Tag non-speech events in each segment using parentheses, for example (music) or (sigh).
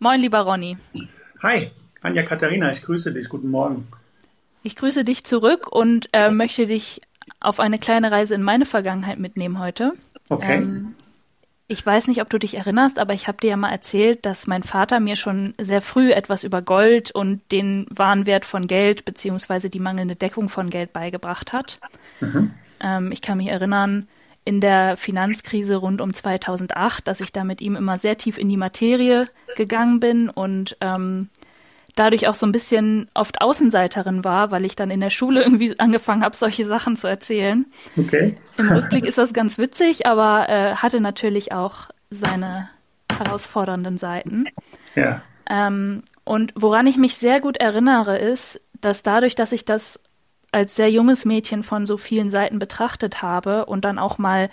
Moin, lieber Ronny. Hi, Anja Katharina, ich grüße dich. Guten Morgen. Ich grüße dich zurück und äh, möchte dich auf eine kleine Reise in meine Vergangenheit mitnehmen heute. Okay. Ähm, ich weiß nicht, ob du dich erinnerst, aber ich habe dir ja mal erzählt, dass mein Vater mir schon sehr früh etwas über Gold und den Warenwert von Geld beziehungsweise die mangelnde Deckung von Geld beigebracht hat. Mhm. Ähm, ich kann mich erinnern, in der Finanzkrise rund um 2008, dass ich da mit ihm immer sehr tief in die Materie gegangen bin und ähm, dadurch auch so ein bisschen oft Außenseiterin war, weil ich dann in der Schule (laughs) irgendwie angefangen habe, solche Sachen zu erzählen. Okay. Im Rückblick ist das ganz witzig, aber äh, hatte natürlich auch seine herausfordernden Seiten. Ja. Ähm, und woran ich mich sehr gut erinnere, ist, dass dadurch, dass ich das als sehr junges Mädchen von so vielen Seiten betrachtet habe und dann auch mal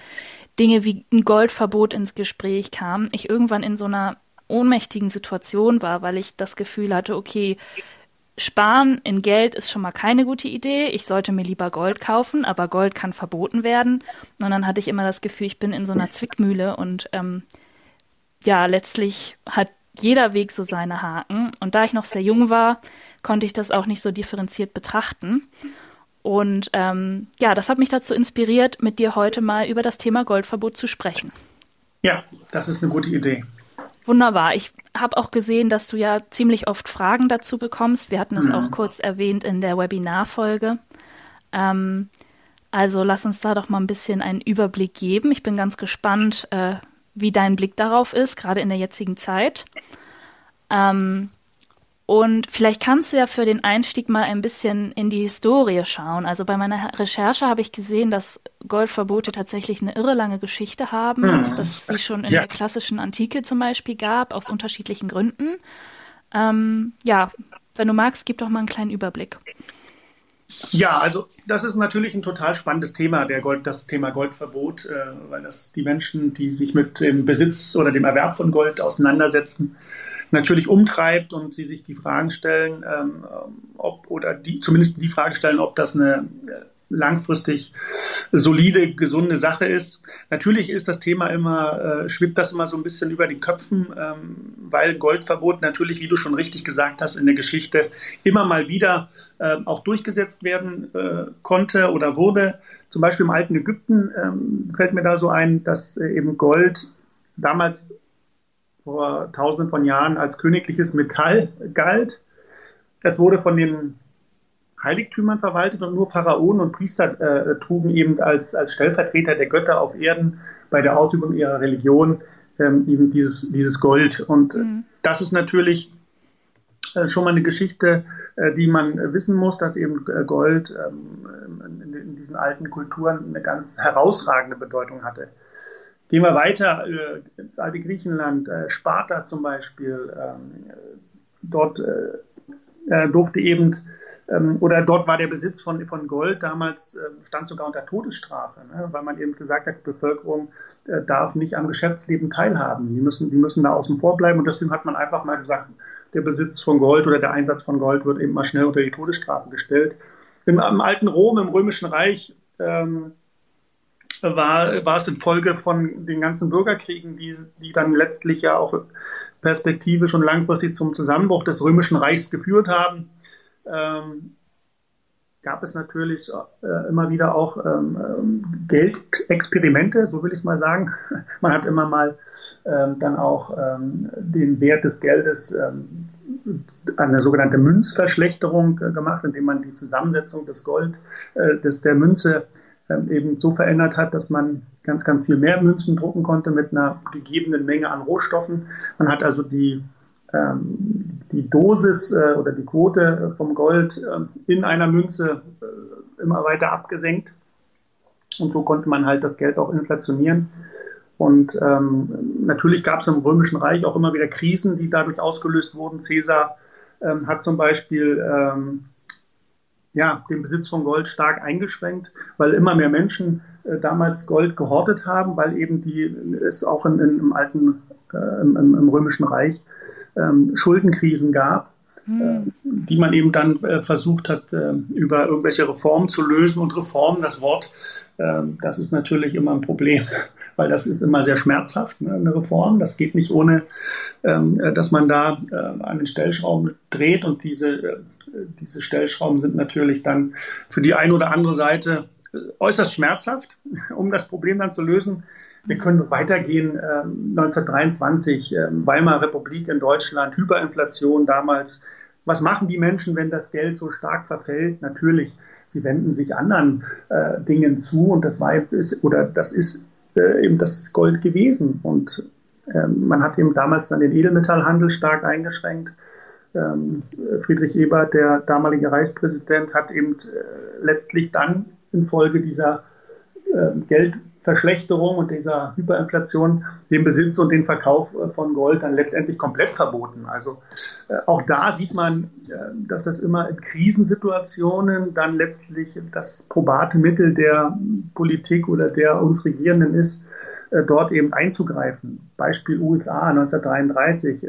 Dinge wie ein Goldverbot ins Gespräch kam, ich irgendwann in so einer ohnmächtigen Situation war, weil ich das Gefühl hatte, okay, Sparen in Geld ist schon mal keine gute Idee. Ich sollte mir lieber Gold kaufen, aber Gold kann verboten werden. Und dann hatte ich immer das Gefühl, ich bin in so einer Zwickmühle und ähm, ja, letztlich hat jeder Weg so seine Haken. Und da ich noch sehr jung war, konnte ich das auch nicht so differenziert betrachten. Und ähm, ja, das hat mich dazu inspiriert, mit dir heute mal über das Thema Goldverbot zu sprechen. Ja, das ist eine gute Idee. Wunderbar. Ich habe auch gesehen, dass du ja ziemlich oft Fragen dazu bekommst. Wir hatten es mhm. auch kurz erwähnt in der Webinarfolge. Ähm, also lass uns da doch mal ein bisschen einen Überblick geben. Ich bin ganz gespannt, äh, wie dein Blick darauf ist, gerade in der jetzigen Zeit. Ähm, und vielleicht kannst du ja für den Einstieg mal ein bisschen in die Historie schauen. Also bei meiner Recherche habe ich gesehen, dass Goldverbote tatsächlich eine irre lange Geschichte haben, hm. dass sie schon in ja. der klassischen Antike zum Beispiel gab, aus unterschiedlichen Gründen. Ähm, ja, wenn du magst, gib doch mal einen kleinen Überblick. Ja, also das ist natürlich ein total spannendes Thema, der Gold, das Thema Goldverbot, äh, weil das die Menschen, die sich mit dem Besitz oder dem Erwerb von Gold auseinandersetzen, natürlich umtreibt und sie sich die Fragen stellen, ähm, ob oder die, zumindest die Frage stellen, ob das eine äh, langfristig solide, gesunde Sache ist. Natürlich ist das Thema immer, äh, schwimmt das immer so ein bisschen über den Köpfen, ähm, weil Goldverbot natürlich, wie du schon richtig gesagt hast, in der Geschichte immer mal wieder äh, auch durchgesetzt werden äh, konnte oder wurde. Zum Beispiel im alten Ägypten ähm, fällt mir da so ein, dass äh, eben Gold damals vor tausenden von Jahren als königliches Metall galt. Es wurde von den Heiligtümern verwaltet und nur Pharaonen und Priester äh, trugen eben als, als Stellvertreter der Götter auf Erden bei der Ausübung ihrer Religion ähm, eben dieses, dieses Gold. Und mhm. das ist natürlich äh, schon mal eine Geschichte, äh, die man wissen muss, dass eben äh, Gold ähm, in, in, diesen alten Kulturen eine ganz herausragende Bedeutung hatte. Gehen wir weiter äh, ins alte Griechenland, äh, Sparta zum Beispiel. Ähm, dort äh, durfte eben, ähm, oder dort war der Besitz von, von Gold damals, stand sogar unter Todesstrafe, ne? weil man eben gesagt hat, die Bevölkerung darf nicht am Geschäftsleben teilhaben. Die müssen, die müssen da außen vor bleiben und deswegen hat man einfach mal gesagt, der Besitz von Gold oder der Einsatz von Gold wird eben mal schnell unter die Todesstrafe gestellt. Im, im alten Rom, im Römischen Reich, ähm, war, war es in Folge von den ganzen Bürgerkriegen, die, die dann letztlich ja auch perspektivisch und langfristig zum Zusammenbruch des Römischen Reichs geführt haben, ähm, gab es natürlich äh, immer wieder auch ähm, ähm Geldexperimente, so will ich es mal sagen. (laughs) Man hat immer mal ähm, dann auch ähm, den Wert des Geldes ähm, eine sogenannte Münzverschlechterung äh, gemacht, indem man die Zusammensetzung des Gold, äh, des, der Münze ähm, eben so verändert hat, dass man ganz, ganz viel mehr Münzen drucken konnte mit einer gegebenen Menge an Rohstoffen. Man hat also die, ähm, die Dosis äh, oder die Quote vom Gold äh, in einer Münze äh, immer weiter abgesenkt. Und so konnte man halt das Geld auch inflationieren. Und ähm, natürlich gab es im Römischen Reich auch immer wieder Krisen, die dadurch ausgelöst wurden. Caesar ähm, hat zum Beispiel ähm, ja, den Besitz von Gold stark eingeschränkt, weil immer mehr Menschen äh, damals Gold gehortet haben, weil eben die es auch in, in, im alten, äh, im, im, Römischen Reich ähm, Schuldenkrisen gab, hm. äh, die man eben dann äh, versucht hat, äh, über irgendwelche Reformen zu lösen. Und Reformen, das Wort, ähm, das ist natürlich immer ein Problem, (laughs) weil das ist immer sehr schmerzhaft, ne, eine Reform. Das geht nicht ohne, ähm, dass man da äh, an den Stellschrauben dreht und diese, äh, diese Stellschrauben sind natürlich dann für die eine oder andere Seite äh, äußerst schmerzhaft, (laughs) um das Problem dann zu lösen. Wir können weitergehen. Ähm, 1923, ähm, Weimarer Republik in Deutschland, Hyperinflation damals. Was machen die Menschen, wenn das Geld so stark verfällt? Natürlich, sie wenden sich anderen äh, Dingen zu und das war ist, oder das ist äh, eben das Gold gewesen. Und ähm, man hat eben damals dann den Edelmetallhandel stark eingeschränkt. Ähm, Friedrich Ebert, der damalige Reichspräsident, hat eben äh, letztlich dann infolge dieser äh, Geld Verschlechterung und dieser Hyperinflation den Besitz und den Verkauf äh, von Gold dann letztendlich komplett verboten. Also äh, auch da sieht man, dass das immer in Krisensituationen dann letztlich das probate Mittel der Politik oder der uns Regierenden ist, dort eben einzugreifen. Beispiel USA 1933.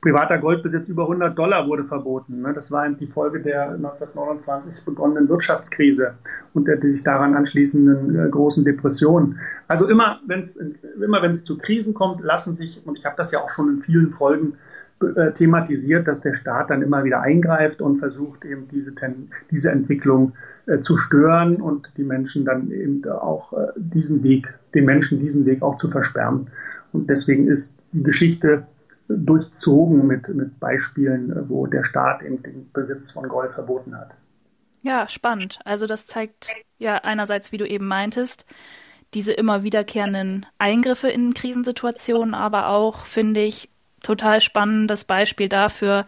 Privater Goldbesitz über 100 Dollar wurde verboten. Ne? Das war die Folge der 1929 begonnenen Wirtschaftskrise und der sich daran anschließenden äh, großen Depression. Also immer, wenn es immer wenn es zu Krisen kommt, lassen sich und ich habe das ja auch schon in vielen Folgen äh, thematisiert, dass der Staat dann immer wieder eingreift und versucht eben diese diese Entwicklung äh, zu stören und die Menschen dann eben auch diesen Weg, den Menschen diesen Weg auch zu versperren. Und deswegen ist die Geschichte durchzogen mit, mit Beispielen, wo der Staat eben den Besitz von Gold verboten hat. Ja, spannend. Also das zeigt ja einerseits, wie du eben meintest, diese immer wiederkehrenden Eingriffe in Krisensituationen, aber auch, finde ich, total spannendes Beispiel dafür,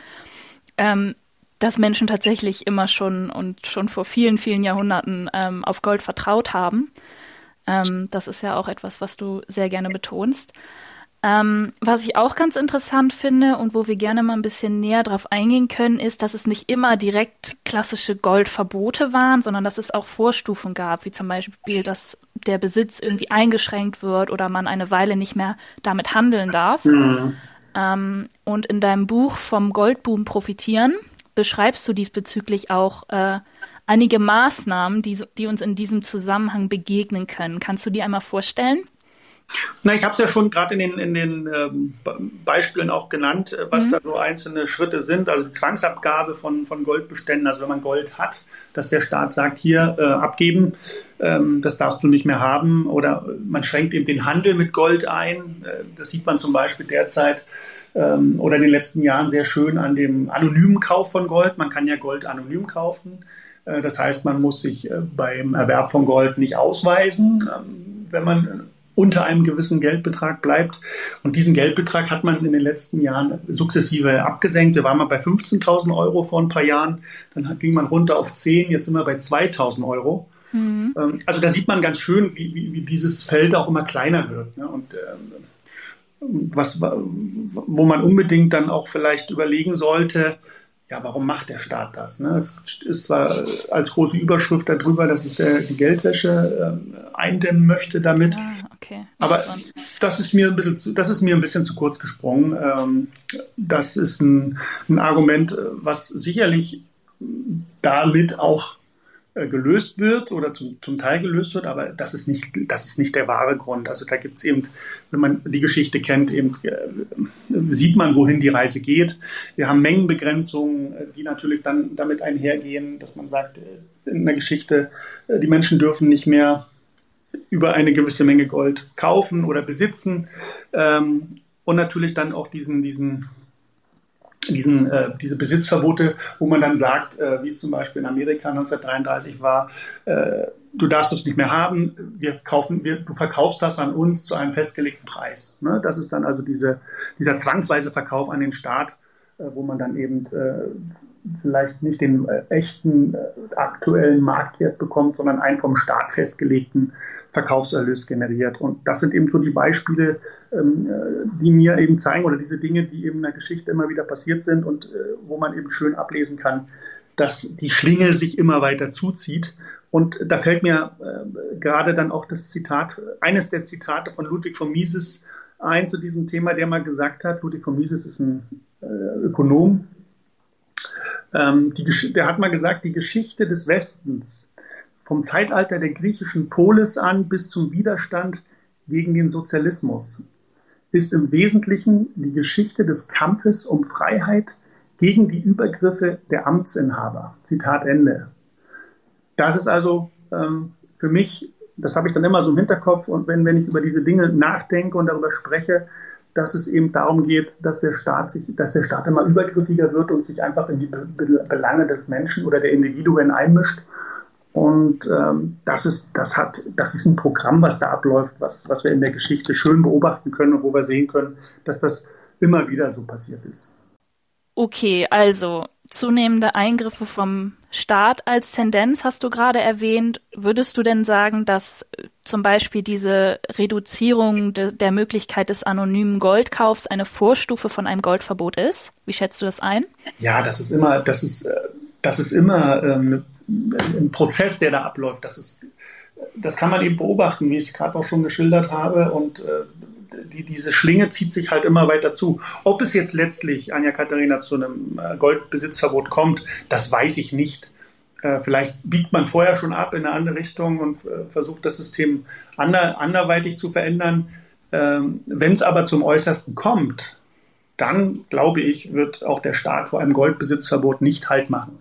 ähm, dass Menschen tatsächlich immer schon und schon vor vielen, vielen Jahrhunderten ähm, auf Gold vertraut haben. Ähm, das ist ja auch etwas, was du sehr gerne betonst. Ähm, was ich auch ganz interessant finde und wo wir gerne mal ein bisschen näher drauf eingehen können, ist, dass es nicht immer direkt klassische Goldverbote waren, sondern dass es auch Vorstufen gab, wie zum Beispiel, dass der Besitz irgendwie eingeschränkt wird oder man eine Weile nicht mehr damit handeln darf. Mhm. Ähm, und in deinem Buch vom Goldboom profitieren beschreibst du diesbezüglich auch äh, einige Maßnahmen, die, die uns in diesem Zusammenhang begegnen können. Kannst du die einmal vorstellen? Na, ich habe es ja schon gerade in den, in den ähm, Beispielen auch genannt, äh, was mhm. da so einzelne Schritte sind. Also die Zwangsabgabe von, von Goldbeständen, also wenn man Gold hat, dass der Staat sagt, hier äh, abgeben, ähm, das darfst du nicht mehr haben. Oder man schränkt eben den Handel mit Gold ein. Äh, das sieht man zum Beispiel derzeit ähm, oder in den letzten Jahren sehr schön an dem anonymen Kauf von Gold. Man kann ja Gold anonym kaufen. Äh, das heißt, man muss sich äh, beim Erwerb von Gold nicht ausweisen, ähm, wenn man unter einem gewissen Geldbetrag bleibt. Und diesen Geldbetrag hat man in den letzten Jahren sukzessive abgesenkt. Wir waren mal bei 15.000 Euro vor ein paar Jahren, dann ging man runter auf 10, jetzt sind wir bei 2.000 Euro. Mhm. Ähm, also da sieht man ganz schön, wie, wie, wie, dieses Feld auch immer kleiner wird. Ne? Und ähm, was, wo man unbedingt dann auch vielleicht überlegen sollte, ja, warum macht der Staat das? Ne? Es ist zwar als große Überschrift darüber, dass es der, die Geldwäsche äh, eindämmen möchte damit. Ah, okay. Aber das ist mir ein bisschen zu, das ist mir ein bisschen zu kurz gesprungen. Ähm, das ist ein, ein Argument, was sicherlich damit auch äh, gelöst wird oder zum, zum Teil gelöst wird, aber das ist nicht, das ist nicht der wahre Grund. Also da gibt es eben, wenn man die Geschichte kennt, eben äh, sieht man, wohin die Reise geht. Wir haben Mengenbegrenzungen, äh, die natürlich dann damit einhergehen, dass man sagt, in der Geschichte, die Menschen dürfen nicht mehr über eine gewisse Menge Gold kaufen oder besitzen. Ähm, und natürlich dann auch diesen, diesen diesen, äh, diese Besitzverbote, wo man dann sagt, äh, wie es zum Beispiel in Amerika 1933 war, äh, du darfst es nicht mehr haben, wir kaufen, wir, du verkaufst das an uns zu einem festgelegten Preis. Ne? Das ist dann also diese, dieser zwangsweise Verkauf an den Staat, äh, wo man dann eben äh, vielleicht nicht den äh, echten aktuellen Marktwert bekommt, sondern einen vom Staat festgelegten Verkaufserlös generiert. Und das sind eben so die Beispiele, ähm, die mir eben zeigen oder diese Dinge, die eben in der Geschichte immer wieder passiert sind und äh, wo man eben schön ablesen kann, dass die Schlinge sich immer weiter zuzieht. Und da fällt mir äh, gerade dann auch das Zitat, eines der Zitate von Ludwig von Mises ein zu diesem Thema, der mal gesagt hat, Ludwig von Mises ist ein äh, Ökonom, ähm, die, der hat mal gesagt, die Geschichte des Westens vom Zeitalter der griechischen Polis an bis zum Widerstand gegen den Sozialismus ist im Wesentlichen die Geschichte des Kampfes um Freiheit gegen die Übergriffe der Amtsinhaber. Zitat Ende. Das ist also ähm, für mich, das habe ich dann immer so im Hinterkopf und wenn, wenn ich über diese Dinge nachdenke und darüber spreche, dass es eben darum geht, dass der Staat sich, dass der Staat immer übergriffiger wird und sich einfach in die Belange des Menschen oder der Individuen einmischt. Und ähm, das ist, das hat, das ist ein Programm, was da abläuft, was, was wir in der Geschichte schön beobachten können und wo wir sehen können, dass das immer wieder so passiert ist. Okay, also zunehmende Eingriffe vom Staat als Tendenz hast du gerade erwähnt. Würdest du denn sagen, dass äh, zum Beispiel diese Reduzierung de der Möglichkeit des anonymen Goldkaufs eine Vorstufe von einem Goldverbot ist? Wie schätzt du das ein? Ja, das ist immer, das ist, äh, das ist immer ähm, ein Prozess, der da abläuft. Das ist, das kann man eben beobachten, wie ich es gerade auch schon geschildert habe. Und äh, die, diese Schlinge zieht sich halt immer weiter zu. Ob es jetzt letztlich, Anja Katharina, zu einem äh, Goldbesitzverbot kommt, das weiß ich nicht. Äh, vielleicht biegt man vorher schon ab in eine andere Richtung und versucht das System ander, anderweitig zu verändern. Ähm, Wenn es aber zum Äußersten kommt, dann glaube ich, wird auch der Staat vor einem Goldbesitzverbot nicht Halt machen.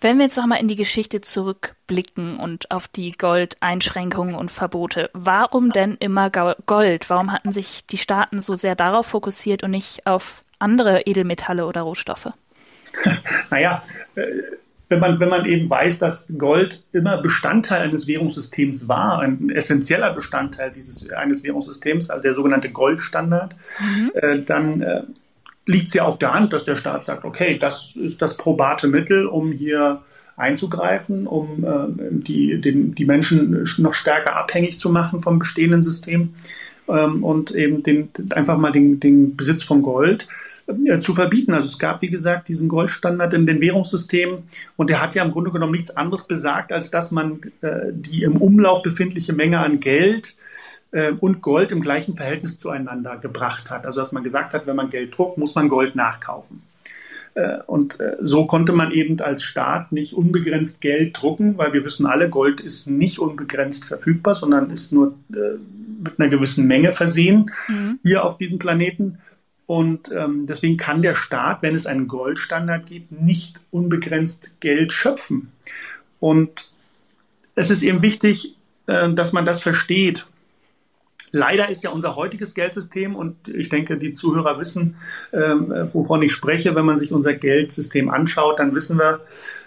Wenn wir jetzt nochmal in die Geschichte zurückblicken und auf die Goldeinschränkungen und Verbote, warum denn immer Gold? Warum hatten sich die Staaten so sehr darauf fokussiert und nicht auf andere Edelmetalle oder Rohstoffe? (laughs) naja, äh, wenn man, wenn man eben weiß, dass Gold immer Bestandteil eines Währungssystems war, ein essentieller Bestandteil dieses, eines Währungssystems, also der sogenannte Goldstandard, mhm. äh, dann äh, liegt es ja auf der Hand, dass der Staat sagt, okay, das ist das probate Mittel, um hier einzugreifen, um äh, die, den, die Menschen noch stärker abhängig zu machen vom bestehenden System ähm, und eben den, einfach mal den, den Besitz von Gold äh, zu verbieten. Also es gab, wie gesagt, diesen Goldstandard in den Währungssystemen und der hat ja im Grunde genommen nichts anderes besagt, als dass man äh, die im Umlauf befindliche Menge an Geld äh, und Gold im gleichen Verhältnis zueinander gebracht hat. Also dass man gesagt hat, wenn man Geld druckt, muss man Gold nachkaufen. Äh, und äh, so konnte man eben als Staat nicht unbegrenzt Geld drucken, weil wir wissen alle, Gold ist nicht unbegrenzt verfügbar, sondern ist nur mit einer gewissen Menge versehen mhm. hier auf diesem Planeten. Und ähm, deswegen kann der Staat, wenn es einen Goldstandard gibt, nicht unbegrenzt Geld schöpfen. Und es ist eben wichtig, äh, dass man das versteht. Leider ist ja unser heutiges Geldsystem, und ich denke, die Zuhörer wissen, ähm, wovon ich spreche, wenn man sich unser Geldsystem anschaut, dann wissen wir,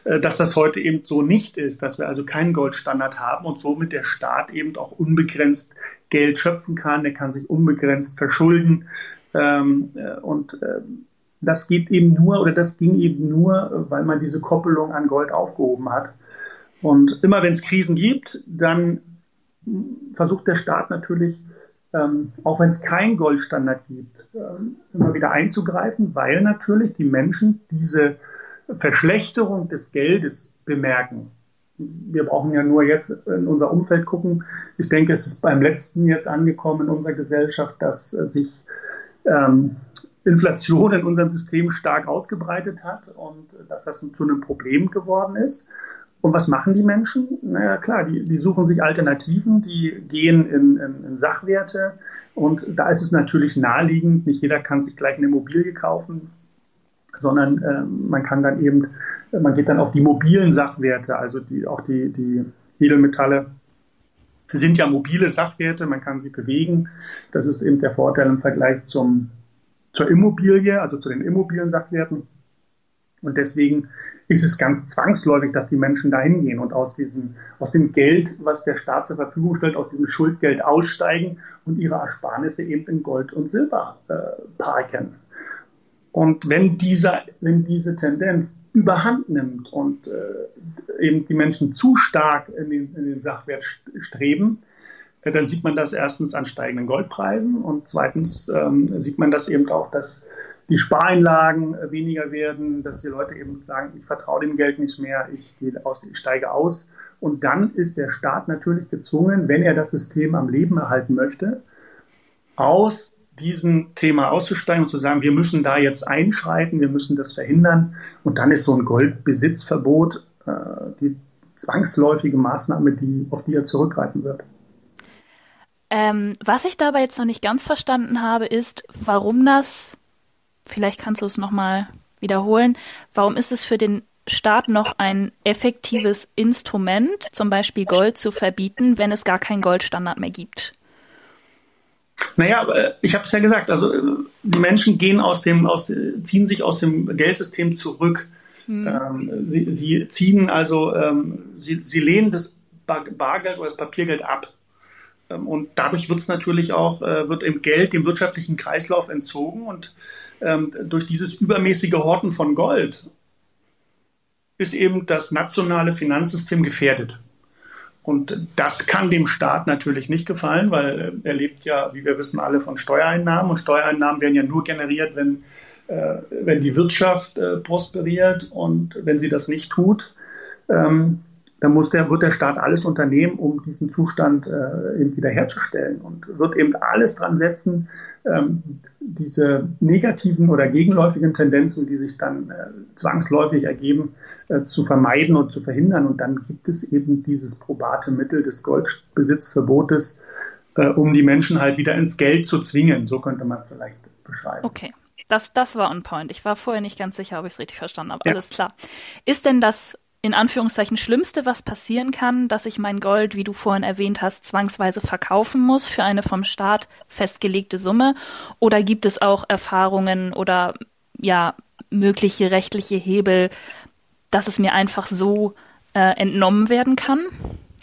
äh, dass das heute eben so nicht ist, dass wir also keinen Goldstandard haben und somit der Staat eben auch unbegrenzt Geld schöpfen kann, der kann sich unbegrenzt verschulden. Ähm, äh, und äh, das geht eben nur, oder das ging eben nur, weil man diese Koppelung an Gold aufgehoben hat. Und immer wenn es Krisen gibt, dann versucht der Staat natürlich ähm, auch wenn es keinen Goldstandard gibt, ähm, immer wieder einzugreifen, weil natürlich die Menschen diese Verschlechterung des Geldes bemerken. Wir brauchen ja nur jetzt in unser Umfeld gucken. Ich denke, es ist beim letzten jetzt angekommen in unserer Gesellschaft, dass äh, sich ähm, Inflation in unserem System stark ausgebreitet hat und dass das zu einem Problem geworden ist. Und was machen die Menschen? Naja, klar, die, die suchen sich Alternativen, die gehen in, in, in, Sachwerte. Und da ist es natürlich naheliegend, nicht jeder kann sich gleich eine Immobilie kaufen, sondern äh, man kann dann eben, man geht dann auf die mobilen Sachwerte, also die, auch die, die Edelmetalle sind ja mobile Sachwerte, man kann sie bewegen. Das ist eben der Vorteil im Vergleich zum, zur Immobilie, also zu den immobilen Sachwerten. Und deswegen ist es ganz zwangsläufig, dass die Menschen da hingehen und aus, diesem, aus dem Geld, was der Staat zur Verfügung stellt, aus diesem Schuldgeld aussteigen und ihre Ersparnisse eben in Gold und Silber äh, parken. Und wenn, dieser, wenn diese Tendenz überhand nimmt und äh, eben die Menschen zu stark in den, in den Sachwert streben, äh, dann sieht man das erstens an steigenden Goldpreisen und zweitens ähm, sieht man das eben auch, dass die Spareinlagen äh, weniger werden, dass die Leute eben sagen, ich vertraue dem Geld nicht mehr, ich, gehe aus, ich steige aus. Und dann ist der Staat natürlich gezwungen, wenn er das System am Leben erhalten möchte, aus diesem Thema auszusteigen und zu sagen, wir müssen da jetzt einschreiten, wir müssen das verhindern. Und dann ist so ein Goldbesitzverbot äh, die zwangsläufige Maßnahme, die, auf die er zurückgreifen wird. Ähm, was ich dabei jetzt noch nicht ganz verstanden habe, ist, warum das, vielleicht kannst du es nochmal wiederholen, warum ist es für den Staat noch ein effektives Instrument, zum Beispiel Gold zu verbieten, wenn es gar keinen Goldstandard mehr gibt? Naja, ich habe es ja gesagt, also die Menschen gehen aus dem, aus, ziehen sich aus dem Geldsystem zurück. Hm. Ähm, sie, sie, ziehen also, ähm, sie, sie lehnen das Bargeld oder das Papiergeld ab. Ähm, und dadurch wird es natürlich auch, äh, wird im Geld dem wirtschaftlichen Kreislauf entzogen und ähm, durch dieses übermäßige Horten von Gold ist eben das nationale Finanzsystem gefährdet. Und das kann dem Staat natürlich nicht gefallen, weil er lebt ja, wie wir wissen, alle von Steuereinnahmen. Und Steuereinnahmen werden ja nur generiert, wenn, äh, wenn die Wirtschaft äh, prosperiert. Und wenn sie das nicht tut, ähm, dann muss der, wird der Staat alles unternehmen, um diesen Zustand äh, eben wiederherzustellen und wird eben alles dran setzen, ähm, diese negativen oder gegenläufigen Tendenzen, die sich dann äh, zwangsläufig ergeben, äh, zu vermeiden und zu verhindern. Und dann gibt es eben dieses probate Mittel des Goldbesitzverbotes, äh, um die Menschen halt wieder ins Geld zu zwingen. So könnte man es vielleicht beschreiben. Okay. Das, das war on point. Ich war vorher nicht ganz sicher, ob ich es richtig verstanden habe. Ja. Alles klar. Ist denn das in Anführungszeichen Schlimmste, was passieren kann, dass ich mein Gold, wie du vorhin erwähnt hast, zwangsweise verkaufen muss für eine vom Staat festgelegte Summe? Oder gibt es auch Erfahrungen oder ja mögliche rechtliche Hebel, dass es mir einfach so äh, entnommen werden kann?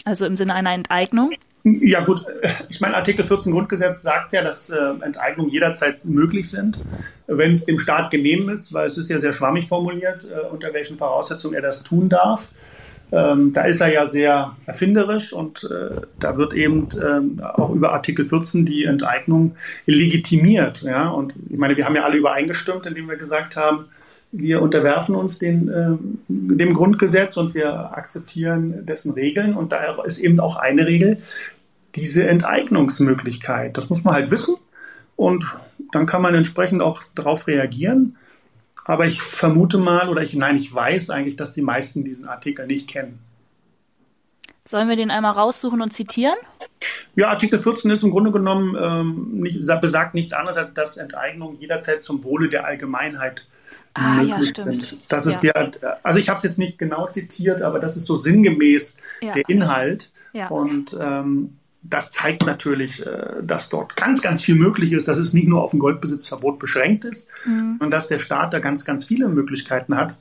Also im Sinne einer Enteignung? Ja gut, ich meine, Artikel 14 Grundgesetz sagt ja, dass äh, Enteignungen jederzeit möglich sind, wenn es dem Staat genehm ist, weil es ist ja sehr schwammig formuliert, äh, unter welchen Voraussetzungen er das tun darf. Ähm, da ist er ja sehr erfinderisch und äh, da wird eben ähm, auch über Artikel 14 die Enteignung legitimiert. Ja? Und ich meine, wir haben ja alle übereingestimmt, indem wir gesagt haben, wir unterwerfen uns den, äh, dem Grundgesetz und wir akzeptieren dessen Regeln. Und da ist eben auch eine Regel, diese Enteignungsmöglichkeit. Das muss man halt wissen und dann kann man entsprechend auch darauf reagieren. Aber ich vermute mal, oder ich, nein, ich weiß eigentlich, dass die meisten diesen Artikel nicht kennen. Sollen wir den einmal raussuchen und zitieren? Ja, Artikel 14 ist im Grunde genommen ähm, nicht, besagt nichts anderes, als dass Enteignung jederzeit zum Wohle der Allgemeinheit ah, ja, stimmt. sind. Das ja. ist der, also ich habe es jetzt nicht genau zitiert, aber das ist so sinngemäß ja. der Inhalt. Und ähm, das zeigt natürlich, äh, dass dort ganz, ganz viel möglich ist, dass es nicht nur auf ein Goldbesitzverbot beschränkt ist, mhm. sondern dass der Staat da ganz, ganz viele Möglichkeiten hat.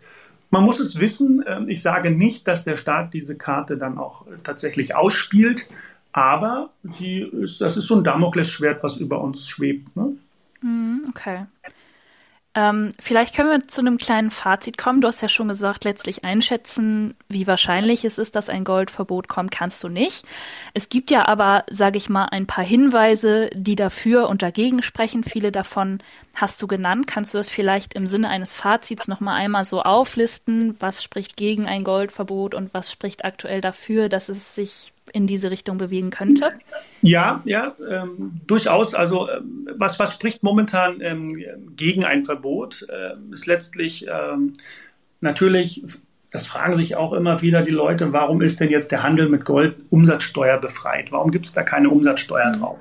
Man muss es wissen, ähm, ich sage nicht, dass der Staat diese Karte dann auch tatsächlich ausspielt, aber ist, das ist so ein Damoklesschwert, was über uns schwebt. Ne? Mhm, okay. Ähm, vielleicht können wir zu einem kleinen Fazit kommen. Du hast ja schon gesagt, letztlich einschätzen, wie wahrscheinlich es ist, dass ein Goldverbot kommt, kannst du nicht. Es gibt ja aber, sage ich mal, ein paar Hinweise, die dafür und dagegen sprechen. Viele davon hast du genannt. Kannst du das vielleicht im Sinne eines Fazits noch mal einmal so auflisten? Was spricht gegen ein Goldverbot und was spricht aktuell dafür, dass es sich in diese Richtung bewegen könnte? Ja, ja, ähm, durchaus. Also ähm, was, was spricht momentan ähm, gegen ein Verbot, äh, ist letztlich ähm, natürlich, das fragen sich auch immer wieder die Leute, warum ist denn jetzt der Handel mit Gold umsatzsteuerbefreit? Warum gibt es da keine Umsatzsteuer mhm. drauf?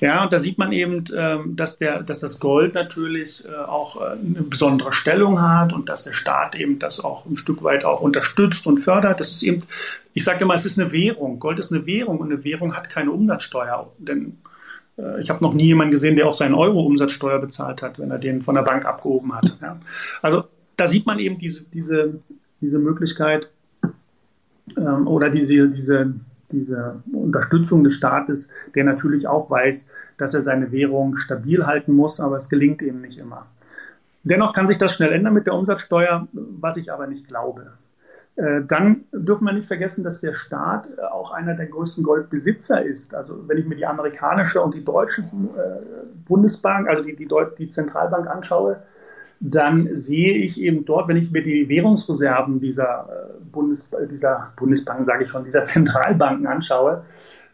Ja, und da sieht man eben, ähm, dass, der, dass das Gold natürlich äh, auch äh, eine besondere Stellung hat und dass der Staat eben das auch ein Stück weit auch unterstützt und fördert. Das ist eben, ich sage immer, es ist eine Währung. Gold ist eine Währung und eine Währung hat keine Umsatzsteuer. Denn äh, ich habe noch nie jemanden gesehen, der auch seinen Euro Umsatzsteuer bezahlt hat, wenn er den von der Bank abgehoben hat. Ja. Also da sieht man eben diese, diese, diese Möglichkeit ähm, oder diese, diese diese Unterstützung des Staates, der natürlich auch weiß, dass er seine Währung stabil halten muss, aber es gelingt eben nicht immer. Dennoch kann sich das schnell ändern mit der Umsatzsteuer, was ich aber nicht glaube. Äh, dann dürfen wir nicht vergessen, dass der Staat äh, auch einer der größten Goldbesitzer ist. Also wenn ich mir die amerikanische und die deutsche äh, Bundesbank, also die, die, die Zentralbank anschaue, dann sehe ich eben dort, wenn ich mir die Währungsreserven dieser, äh, Bundes, dieser Bundesbank, sage ich schon, dieser (laughs) Zentralbanken anschaue,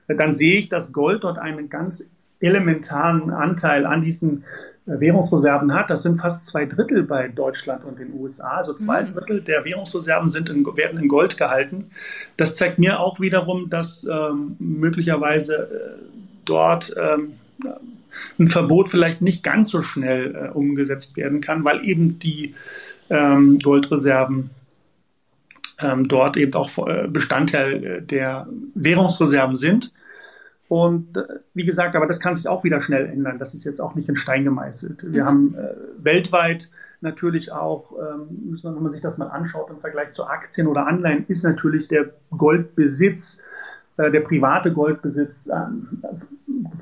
dann sehe ich, dass Gold dort einen ganz elementaren Anteil an diesen äh, Währungsreserven hat. Das sind fast zwei Drittel bei Deutschland und den USA. Also zwei mhm. Drittel der Währungsreserven sind in, werden in Gold gehalten. Das zeigt mir auch wiederum, dass ähm, möglicherweise äh, dort ähm, ein Verbot vielleicht nicht ganz so schnell äh, umgesetzt werden kann, weil eben die ähm, Goldreserven ähm, dort eben auch äh, Bestandteil äh, der Währungsreserven sind. Und äh, wie gesagt, aber das kann sich auch wieder schnell ändern. Das ist jetzt auch nicht in Stein gemeißelt. Wir mhm. haben äh, weltweit natürlich auch, ähm, wenn man sich das mal anschaut im Vergleich zu Aktien oder Anleihen, ist natürlich der Goldbesitz, äh, der private Goldbesitz, ähm,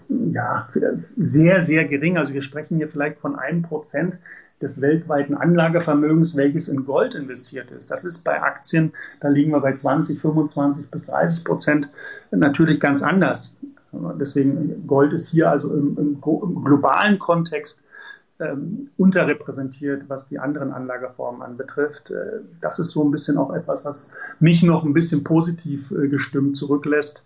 ja, sehr, sehr gering. Also wir sprechen hier vielleicht von einem Prozent des weltweiten Anlagevermögens, welches in Gold investiert ist. Das ist bei Aktien, da liegen wir bei 20, 25 bis 30 Prozent natürlich ganz anders. Deswegen Gold ist hier also im, im, globalen Kontext ähm, unterrepräsentiert, was die anderen Anlageformen anbetrifft. Äh, das ist so ein bisschen auch etwas, was mich noch ein bisschen positiv äh, gestimmt zurücklässt,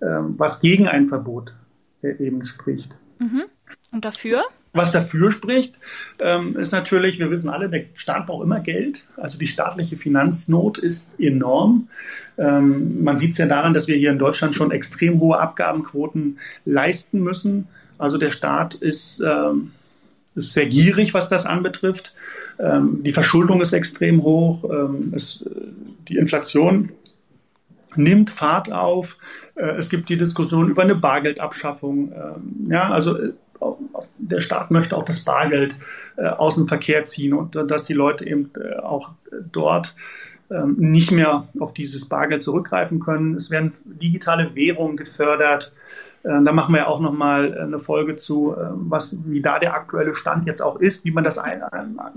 äh, was gegen ein Verbot eben spricht. Mhm. Und dafür? Was dafür spricht, ähm, ist natürlich, wir wissen alle, der Staat braucht immer Geld. Also die staatliche Finanznot ist enorm. Ähm, man sieht es ja daran, dass wir hier in Deutschland schon extrem hohe Abgabenquoten leisten müssen. Also der Staat ist, ähm, ist sehr gierig, was das anbetrifft. Die Verschuldung ist extrem hoch. Es, die Inflation nimmt Fahrt auf. Äh, es gibt die Diskussion über eine Bargeldabschaffung. Ähm, ja, also äh, der Staat möchte auch das Bargeld äh, aus dem Verkehr ziehen und dass die Leute eben auch dort ähm, nicht mehr auf dieses Bargeld zurückgreifen können. Es werden digitale Währungen gefördert. Da machen wir ja auch nochmal eine Folge zu, was, wie da der aktuelle Stand jetzt auch ist, wie man das ein,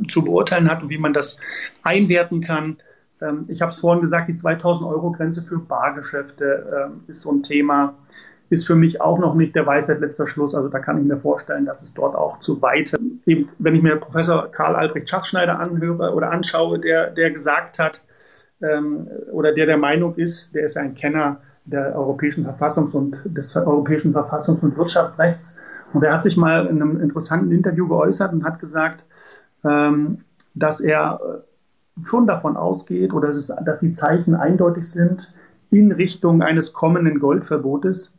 zu beurteilen hat und wie man das einwerten kann. Ähm, ich habe es vorhin gesagt, die 2000 Euro Grenze für Bargeschäfte ähm, ist so ein Thema ist für mich auch noch nicht der Weisheit letzter Schluss. Also da kann ich mir vorstellen, dass es dort auch zu weit, eben, wenn ich mir Professor Karl Albrecht Schatzschneider anhöre oder anschaue, der, der gesagt hat, ähm, oder der der Meinung ist, der ist ein Kenner der europäischen Verfassungs- und des europäischen Verfassungs- und Wirtschaftsrechts. Und er hat sich mal in einem interessanten Interview geäußert und hat gesagt, ähm, dass er schon davon ausgeht oder dass, es, dass die Zeichen eindeutig sind in Richtung eines kommenden Goldverbotes.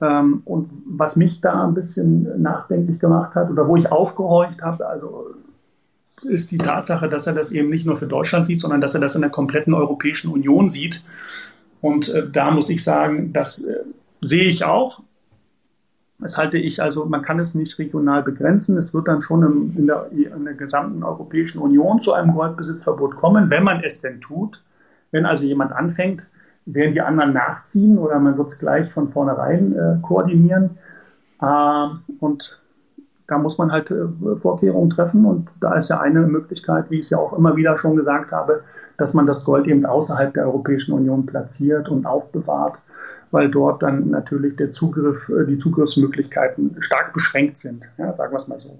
Ähm, und was mich da ein bisschen nachdenklich gemacht hat oder wo ich aufgehorcht habe, also ist die Tatsache, dass er das eben nicht nur für Deutschland sieht, sondern dass er das in der kompletten Europäischen Union sieht. Und äh, da muss ich sagen, das äh, sehe ich auch. Das halte ich also, man kann es nicht regional begrenzen. Es wird dann schon im, in, der, in der gesamten Europäischen Union zu einem Goldbesitzverbot kommen, wenn man es denn tut. Wenn also jemand anfängt, werden die anderen nachziehen oder man wird es gleich von vornherein äh, koordinieren. Äh, und da muss man halt äh, Vorkehrungen treffen und da ist ja eine Möglichkeit, wie ich es ja auch immer wieder schon gesagt habe, dass man das Gold eben außerhalb der Europäischen Union platziert und aufbewahrt, weil dort dann natürlich der Zugriff, äh, die Zugriffsmöglichkeiten stark beschränkt sind. Ja, sagen wir es mal so.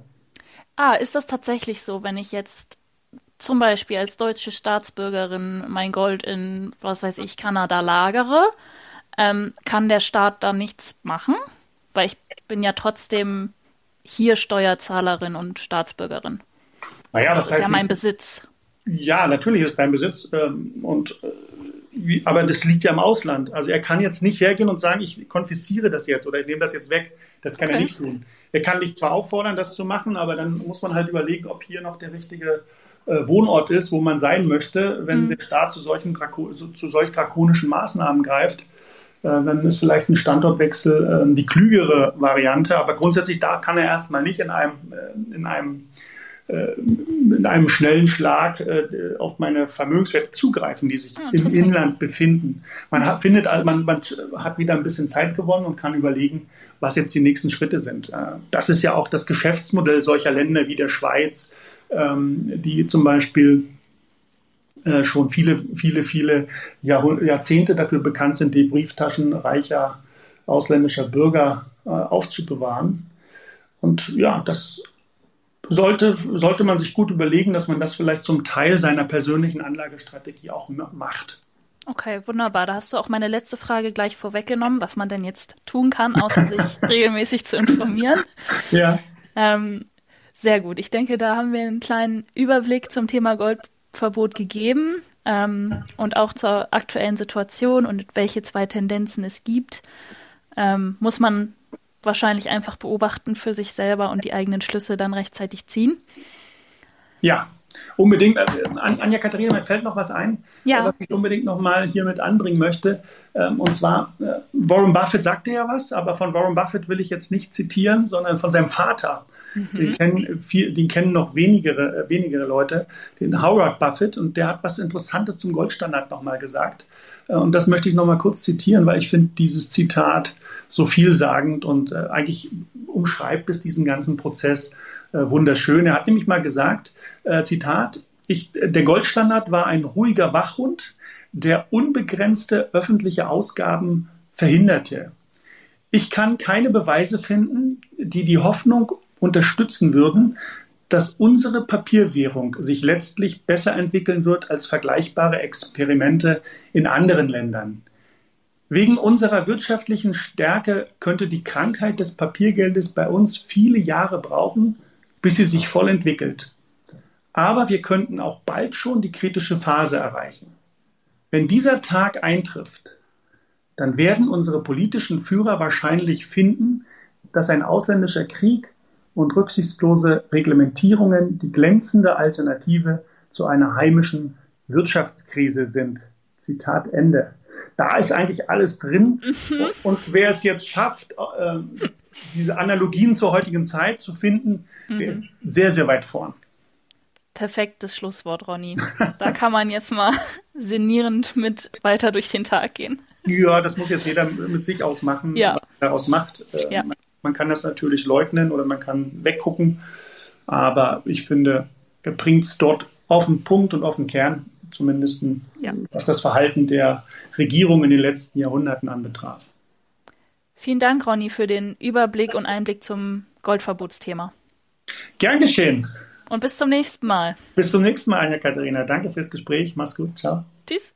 Ah, ist das tatsächlich so, wenn ich jetzt zum Beispiel als deutsche Staatsbürgerin mein Gold in, was weiß ich, Kanada lagere, ähm, kann der Staat da nichts machen? Weil ich bin ja trotzdem hier Steuerzahlerin und Staatsbürgerin. Naja, das, das ist ja mein Besitz. Ja, natürlich ist es dein Besitz. Ähm, und, äh, wie, aber das liegt ja im Ausland. Also er kann jetzt nicht hergehen und sagen, ich konfisziere das jetzt oder ich nehme das jetzt weg. Das kann okay. er nicht tun. Er kann dich zwar auffordern, das zu machen, aber dann muss man halt überlegen, ob hier noch der richtige äh, Wohnort ist, wo man sein möchte, wenn mhm. der Staat zu solchen Drako zu solch drakonischen Maßnahmen greift. Äh, dann ist vielleicht ein Standortwechsel äh, die klügere Variante, aber grundsätzlich da kann er erstmal nicht in einem, äh, in einem äh, in einem schnellen Schlag äh, auf meine Vermögenswerte zugreifen, die sich ja, im Inland befinden. Man hat, findet, man, man hat wieder ein bisschen Zeit gewonnen und kann überlegen, was jetzt die nächsten Schritte sind. Das ist ja auch das Geschäftsmodell solcher Länder wie der Schweiz, ähm, die zum Beispiel äh, schon viele, viele, viele Jahr, Jahrzehnte dafür bekannt sind, die Brieftaschen reicher ausländischer Bürger äh, aufzubewahren. Und ja, das sollte, sollte man sich gut überlegen, dass man das vielleicht zum Teil seiner persönlichen Anlagestrategie auch macht. Okay, wunderbar. Da hast du auch meine letzte Frage gleich vorweggenommen, was man denn jetzt tun kann, außer sich (laughs) regelmäßig zu informieren. Ja. Ähm, sehr gut. Ich denke, da haben wir einen kleinen Überblick zum Thema Goldverbot gegeben ähm, und auch zur aktuellen Situation und welche zwei Tendenzen es gibt. Ähm, muss man wahrscheinlich einfach beobachten für sich selber und die eigenen Schlüsse dann rechtzeitig ziehen. Ja, unbedingt. Anja Katharina, mir fällt noch was ein, ja. was ich unbedingt noch mal hiermit anbringen möchte. Ähm, und zwar, äh, Warren Buffett sagte ja was, aber von Warren Buffett will ich jetzt nicht zitieren, sondern von seinem Vater. Mhm. Den, kennen viel, den kennen noch wenigere, äh, wenigere Leute, den Howard Buffett. Und der hat was Interessantes zum Goldstandard nochmal gesagt. Und das möchte ich nochmal kurz zitieren, weil ich finde dieses Zitat so vielsagend und eigentlich umschreibt es diesen ganzen Prozess äh, wunderschön. Er hat nämlich mal gesagt, äh, Zitat, ich, der Goldstandard war ein ruhiger Wachhund, der unbegrenzte öffentliche Ausgaben verhinderte. Ich kann keine Beweise finden, die die Hoffnung unterstützen würden, dass unsere Papierwährung sich letztlich besser entwickeln wird als vergleichbare Experimente in anderen Ländern. Wegen unserer wirtschaftlichen Stärke könnte die Krankheit des Papiergeldes bei uns viele Jahre brauchen, bis sie sich voll entwickelt. Aber wir könnten auch bald schon die kritische Phase erreichen. Wenn dieser Tag eintrifft, dann werden unsere politischen Führer wahrscheinlich finden, dass ein ausländischer Krieg und rücksichtslose Reglementierungen die glänzende Alternative zu einer heimischen Wirtschaftskrise sind. Zitat Ende. Da ist eigentlich alles drin. Mhm. Und wer es jetzt schafft, äh, diese Analogien zur heutigen Zeit zu finden, mhm. der ist sehr, sehr weit vorn. Perfektes Schlusswort, Ronny. Da kann man jetzt mal sinnierend mit weiter durch den Tag gehen. Ja, das muss jetzt jeder mit sich ausmachen, ja. was er daraus macht. Äh, ja. Man kann das natürlich leugnen oder man kann weggucken, aber ich finde, er bringt es dort auf den Punkt und auf den Kern, zumindest ja. was das Verhalten der Regierung in den letzten Jahrhunderten anbetraf. Vielen Dank, Ronny, für den Überblick und Einblick zum Goldverbotsthema. Gern geschehen. Und bis zum nächsten Mal. Bis zum nächsten Mal, Anja Katharina. Danke fürs Gespräch. Mach's gut. Ciao. Tschüss.